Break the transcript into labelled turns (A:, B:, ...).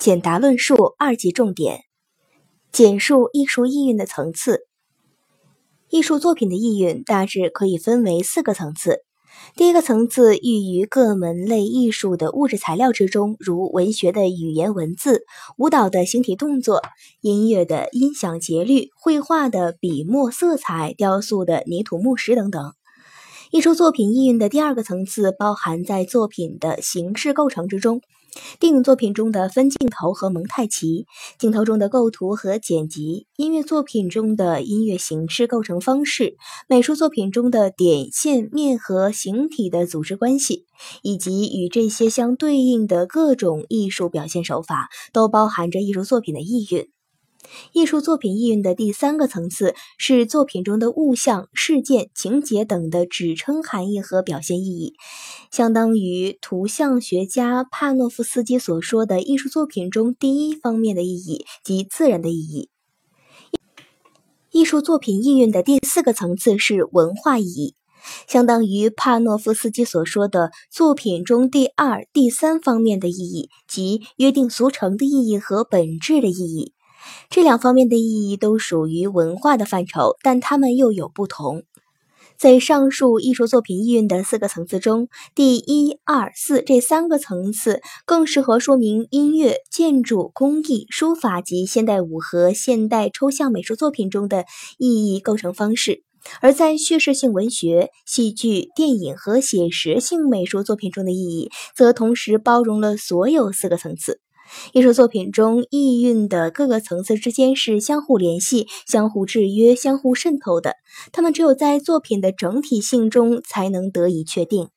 A: 简答论述二级重点，简述艺术意蕴的层次。艺术作品的意蕴大致可以分为四个层次。第一个层次寓于各门类艺术的物质材料之中，如文学的语言文字、舞蹈的形体动作、音乐的音响节律、绘画的笔墨色彩、雕塑的泥土木石等等。艺术作品意蕴的第二个层次包含在作品的形式构成之中。电影作品中的分镜头和蒙太奇，镜头中的构图和剪辑，音乐作品中的音乐形式构成方式，美术作品中的点线面和形体的组织关系，以及与这些相对应的各种艺术表现手法，都包含着艺术作品的意蕴。艺术作品意蕴的第三个层次是作品中的物象、事件、情节等的指称含义和表现意义，相当于图像学家帕诺夫斯基所说的艺术作品中第一方面的意义及自然的意义。艺术作品意蕴的第四个层次是文化意义，相当于帕诺夫斯基所说的作品中第二、第三方面的意义及约定俗成的意义和本质的意义。这两方面的意义都属于文化的范畴，但它们又有不同。在上述艺术作品意蕴的四个层次中，第一、二、四这三个层次更适合说明音乐、建筑、工艺、书法及现代舞和现代抽象美术作品中的意义构成方式；而在叙事性文学、戏剧、电影和写实性美术作品中的意义，则同时包容了所有四个层次。艺术作品中意蕴的各个层次之间是相互联系、相互制约、相互渗透的，他们只有在作品的整体性中才能得以确定。